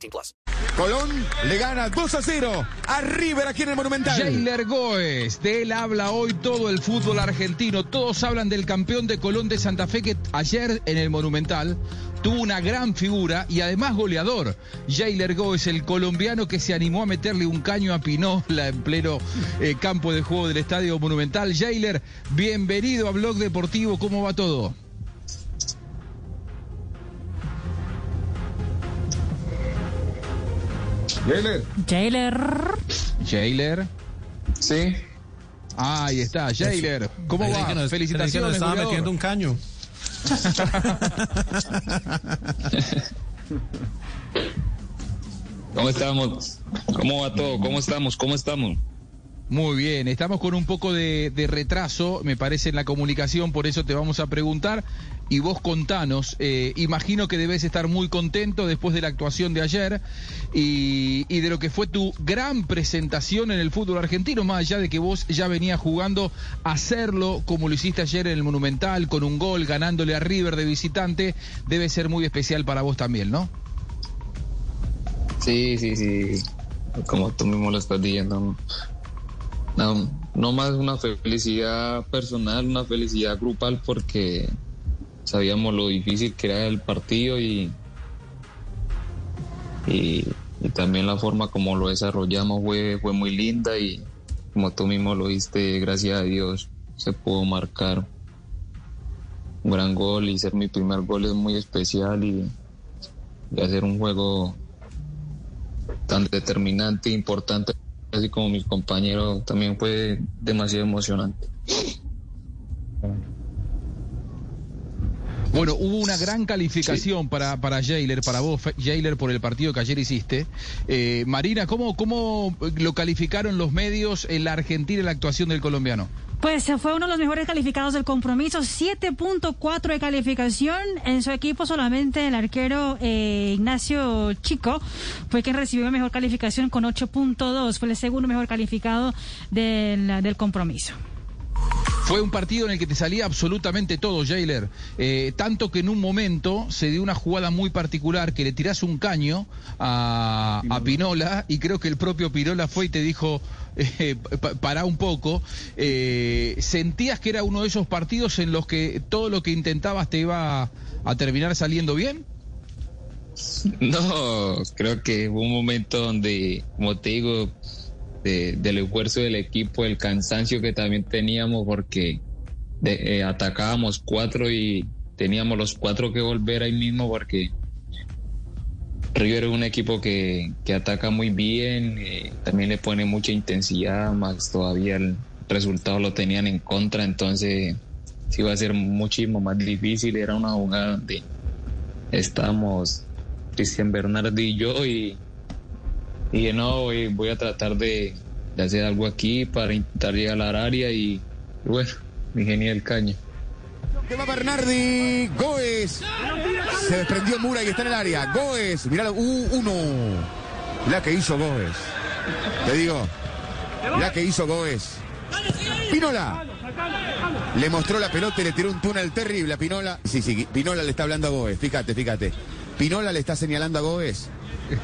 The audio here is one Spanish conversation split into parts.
18 plus. Colón le gana 2 a 0 a River aquí en el Monumental. Jailer Goes, de él habla hoy todo el fútbol argentino. Todos hablan del campeón de Colón de Santa Fe que ayer en el Monumental tuvo una gran figura y además goleador. Jailer Goes, el colombiano que se animó a meterle un caño a Pinola en pleno eh, campo de juego del Estadio Monumental. Jailer, bienvenido a Blog Deportivo, ¿cómo va todo? Jailer. Jailer. Jailer. Sí. Ahí está, Jailer. ¿Cómo va? que nos- Felicitaciones. pensé que nos estaba goleador. metiendo un caño. ¿Cómo estamos? ¿Cómo va todo? ¿Cómo estamos? ¿Cómo estamos? Muy bien, estamos con un poco de, de retraso, me parece, en la comunicación, por eso te vamos a preguntar. Y vos contanos, eh, imagino que debes estar muy contento después de la actuación de ayer y, y de lo que fue tu gran presentación en el fútbol argentino, más allá de que vos ya venías jugando, hacerlo como lo hiciste ayer en el Monumental, con un gol, ganándole a River de visitante, debe ser muy especial para vos también, ¿no? Sí, sí, sí. Como tú mismo lo estás diciendo. No, no más una felicidad personal, una felicidad grupal porque sabíamos lo difícil que era el partido y, y, también la forma como lo desarrollamos fue, fue muy linda y como tú mismo lo viste, gracias a Dios se pudo marcar un gran gol y ser mi primer gol es muy especial y, y hacer un juego tan determinante e importante así como mis compañeros también fue demasiado emocionante. Bueno, hubo una gran calificación para, para Jailer, para vos, Jailer, por el partido que ayer hiciste. Eh, Marina, ¿cómo, ¿cómo lo calificaron los medios en la Argentina la actuación del colombiano? Pues fue uno de los mejores calificados del compromiso, 7.4 de calificación. En su equipo solamente el arquero eh, Ignacio Chico fue quien recibió la mejor calificación con 8.2. Fue el segundo mejor calificado del, del compromiso. Fue un partido en el que te salía absolutamente todo, Jailer. Eh, tanto que en un momento se dio una jugada muy particular que le tirás un caño a, a Pinola y creo que el propio Pinola fue y te dijo, eh, pa- pará un poco. Eh, ¿Sentías que era uno de esos partidos en los que todo lo que intentabas te iba a, a terminar saliendo bien? No, creo que fue un momento donde, como te digo, de- del esfuerzo del equipo, el cansancio que también teníamos porque eh, atacábamos cuatro y teníamos los cuatro que volver ahí mismo porque River es un equipo que, que ataca muy bien, eh, también le pone mucha intensidad, más todavía el resultado lo tenían en contra, entonces sí iba a ser muchísimo más difícil, era una jugada donde estábamos Cristian Bernardi y yo y, y no, voy, a tratar de, hacer algo aquí para intentar llegar al área y, bueno, me ingenié el caño. Que va Bernardi. Goes. Se desprendió Mura y está en el área. Goes. Mirá, uh, uno. Mirá que hizo Goes. Te digo. Mirá que hizo Goes. Pinola. Le mostró la pelota y le tiró un túnel terrible a Pinola. Sí, sí, Pinola le está hablando a Goes. Fíjate, fíjate. Pinola le está señalando a Goes.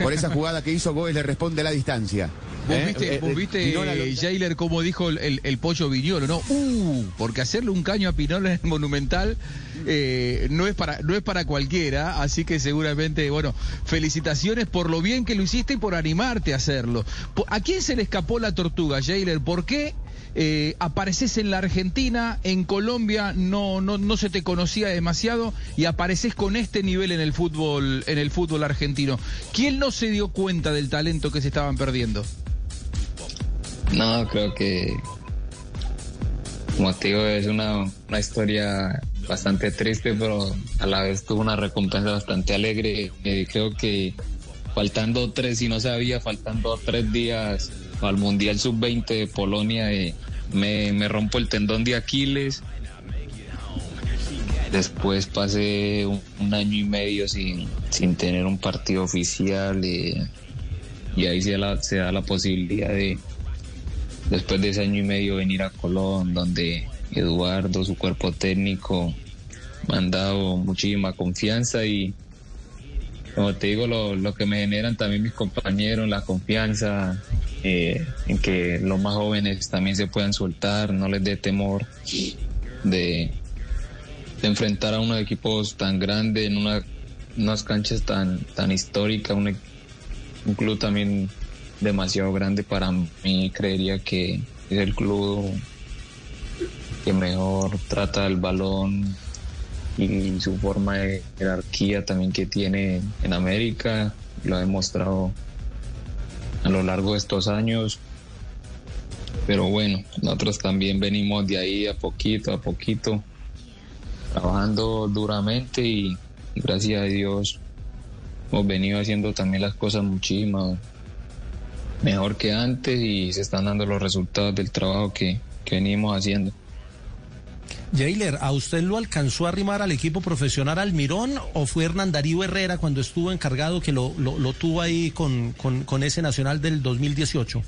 Por esa jugada que hizo Goes le responde a la distancia. Vos ¿Eh? viste, Eh, vos eh, viste Pinola lo- eh, Jailer, como dijo el, el- el pollo Viñolo, ¿no? Uh, porque hacerle un caño a Pinola en el Monumental eh, no, es para, no es para cualquiera, así que seguramente, bueno, felicitaciones por lo bien que lo hiciste y por animarte a hacerlo. ¿A quién se le escapó la tortuga, Jailer? ¿Por qué eh, apareces en la Argentina, en Colombia no, no, no se te conocía demasiado y apareces con este nivel en el fútbol, en el fútbol argentino? ¿Quién no se dio cuenta del talento que se estaban perdiendo? No, creo que, como te digo, es una, una historia bastante triste, pero a la vez tuvo una recompensa bastante alegre. Eh, creo que faltando tres, si no sabía, faltando tres días al Mundial Sub-20 de Polonia, eh, me, me rompo el tendón de Aquiles. Después pasé un, año y medio sin, sin tener un partido oficial eh, y ahí se la, se da la posibilidad de, después de ese año y medio, venir a Colón, donde Eduardo, su cuerpo técnico, me han dado muchísima confianza y como te digo, lo, lo que me generan también mis compañeros, la confianza eh, en que los más jóvenes también se puedan soltar, no les dé temor de, enfrentar a unos equipos tan grandes en una, unas canchas tan, tan históricas, un, un club también demasiado grande para mí, creería que es el club que mejor trata el balón y su forma de jerarquía también que tiene en América, lo ha demostrado a lo largo de estos años. Pero bueno, nosotros también venimos de ahí a poquito, a poquito, trabajando duramente y, gracias a Dios hemos venido haciendo también las cosas muchísimo mejor que antes y se están dando los resultados del trabajo que, que venimos haciendo. Jailer, ¿a usted lo alcanzó a arrimar al equipo profesional Almirón o fue Hernán Darío Herrera cuando estuvo encargado que lo, lo, tuvo ahí con, con, ese Nacional del 2018?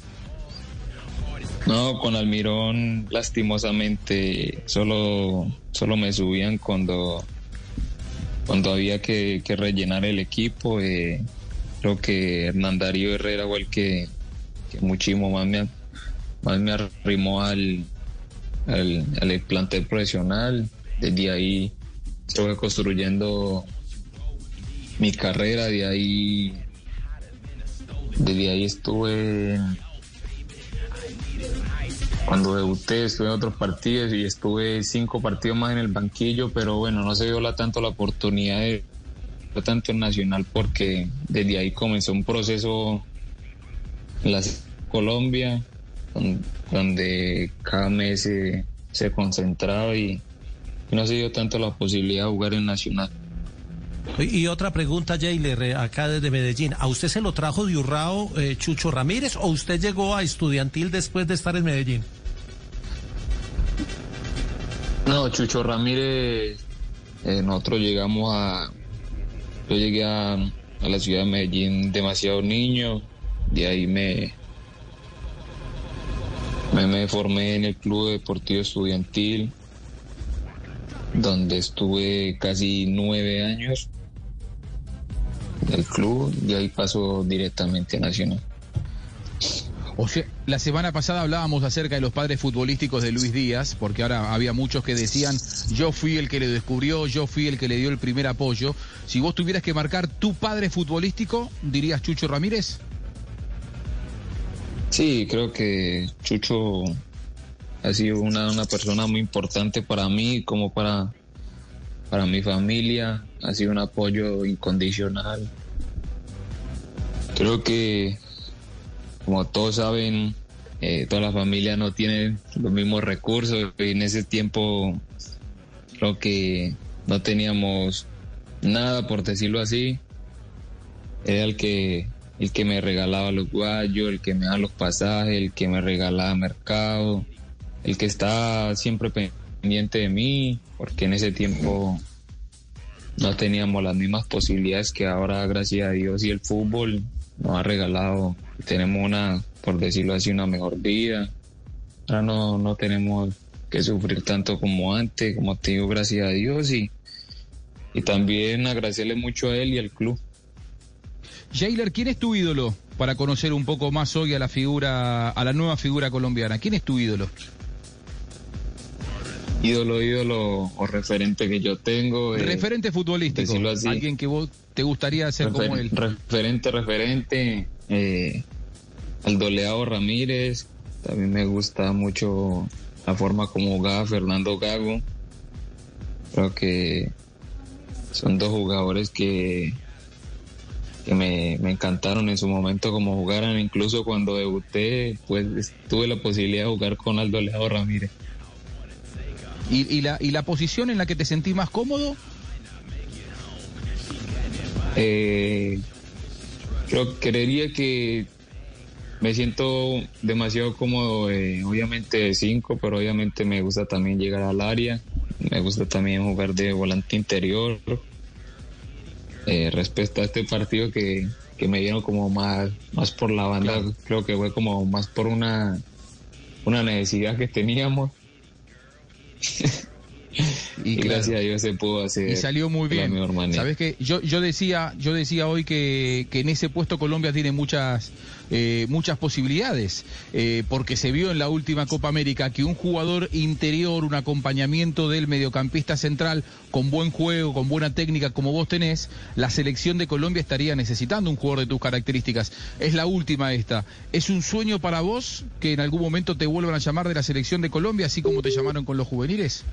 No, con Almirón lastimosamente solo, solo me subían cuando, cuando había que, que rellenar el equipo. Eh, creo que Hernán Darío Herrera fue el que, que muchísimo más me, más me arrimó al, al, al plantel profesional. Desde ahí estuve construyendo mi carrera, de ahí, desde ahí estuve, cuando debuté estuve en otros partidos y estuve cinco partidos más en el banquillo, pero bueno, no se dio la, tanto la oportunidad de tanto en Nacional porque desde ahí comenzó un proceso en la Colombia donde cada mes se, se concentraba y, no se dio tanto la posibilidad de jugar en Nacional. Y otra pregunta, Jailer, acá desde Medellín. ¿A usted se lo trajo de Urrao eh, Chucho Ramírez o usted llegó a estudiantil después de estar en Medellín? No, Chucho Ramírez, eh, nosotros llegamos a... Yo llegué a, a la ciudad de Medellín demasiado niño, de ahí me, me, formé en el Club Deportivo Estudiantil, donde estuve casi nueve años del club y ahí paso directamente a Nacional. O sea, la semana pasada hablábamos acerca de los padres futbolísticos de Luis Díaz, porque ahora había muchos que decían, yo fui el que le descubrió, yo fui el que le dio el primer apoyo. Si vos tuvieras que marcar tu padre futbolístico, dirías Chucho Ramírez. Sí, creo que Chucho ha sido una, una persona muy importante para mí, como para, para mi familia. Ha sido un apoyo incondicional. Creo que, como todos saben, eh, todas las familias no tienen los mismos recursos. Y en ese tiempo creo que no teníamos nada, por decirlo así. Era el que el que me regalaba los guayos, el que me daba los pasajes, el que me regalaba mercado, el que estaba siempre pendiente de mí, porque en ese tiempo no teníamos las mismas posibilidades que ahora, gracias a Dios y el fútbol nos ha regalado. Tenemos una, por decirlo así, una mejor vida. Ahora no, no tenemos que sufrir tanto como antes, como te digo, gracias a Dios y, y también agradecerle mucho a él y al club. Jailer, ¿quién es tu ídolo? Para conocer un poco más hoy a la figura, a la nueva figura colombiana. ¿Quién es tu ídolo? Ídolo, ídolo o referente que yo tengo. Eh, referente futbolístico. Así. Alguien que vos te gustaría ser Refer como él. Referente, referente. Eh, Aldoleado Ramírez. También me gusta mucho la forma como jugaba Fernando Gago. Creo que son dos jugadores que que me, me, encantaron en su momento como jugaran, incluso cuando debuté, pues tuve la posibilidad de jugar con Aldo Leao Ramírez. ¿Y, y, la, ¿Y la posición en la que te sentís más cómodo? Eh, Creo, creería que me siento demasiado cómodo, eh, obviamente de cinco, pero obviamente me gusta también llegar al área, me gusta también jugar de volante interior. Eh, respecto a este partido que, que me dieron como más, más por la banda, creo que fue como más por una, una necesidad que teníamos. y, gracias a Dios se pudo hacer y salió muy bien. sabes que yo yo decía yo decía hoy que, que en ese puesto Colombia tiene muchas eh, muchas posibilidades eh, porque se vio en la última Copa América que un jugador interior un acompañamiento del mediocampista central con buen juego con buena técnica como vos tenés la selección de Colombia estaría necesitando un jugador de tus características. Es la última esta. Es un sueño para vos que en algún momento te vuelvan a llamar de la selección de Colombia así como te llamaron con los juveniles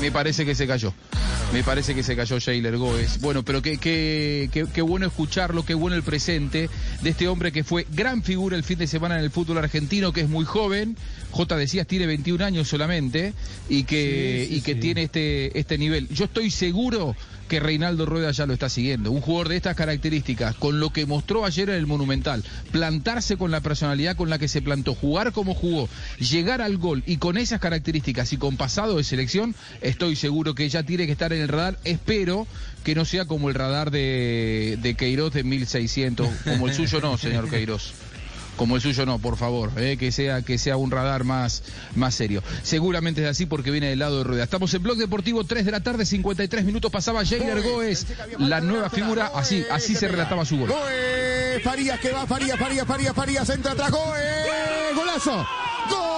me parece que se cayó. Me parece que se cayó Jailer Goes. Bueno, pero qué, qué, qué, qué bueno escucharlo, qué bueno el presente de este hombre que fue gran figura el fin de semana en el fútbol argentino, que es muy joven. J decías, tiene 21 años solamente y que, Sí, sí, y que sí. tiene este, este nivel. Yo estoy seguro que Reinaldo Rueda ya lo está siguiendo. Un jugador de estas características, con lo que mostró ayer en el Monumental, plantarse con la personalidad con la que se plantó, jugar como jugó, llegar al gol y con esas características y con pasado de selección, estoy seguro que ya tiene que estar en el radar. Espero que no sea como el radar de, de Queiroz de 1600, como el suyo no, señor Queiroz como el suyo no, por favor, eh, que sea que sea un radar más, más serio. Seguramente es así porque viene del lado de Rueda. Estamos en Blog Deportivo, 3 de la tarde, 53 minutos pasaba Jailer Goes, la nueva figura, así, así se relataba su gol. Farías que va, Farías, Farías, Farías, Farías, entra atrás, Goes, golazo. Gol.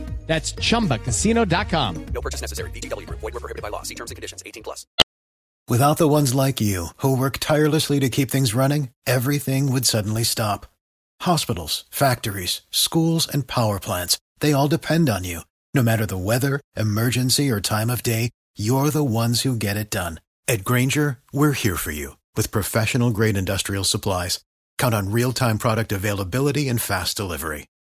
That's chumbacasino.com. No purchase necessary. VGW Group. Void were prohibited by law. See terms and conditions. 18 plus. Without the ones like you, who work tirelessly to keep things running, everything would suddenly stop. Hospitals, factories, schools, and power plants, they all depend on you. No matter the weather, emergency, or time of day, you're the ones who get it done. At Granger, we're here for you with professional grade industrial supplies. Count on real time product availability and fast delivery.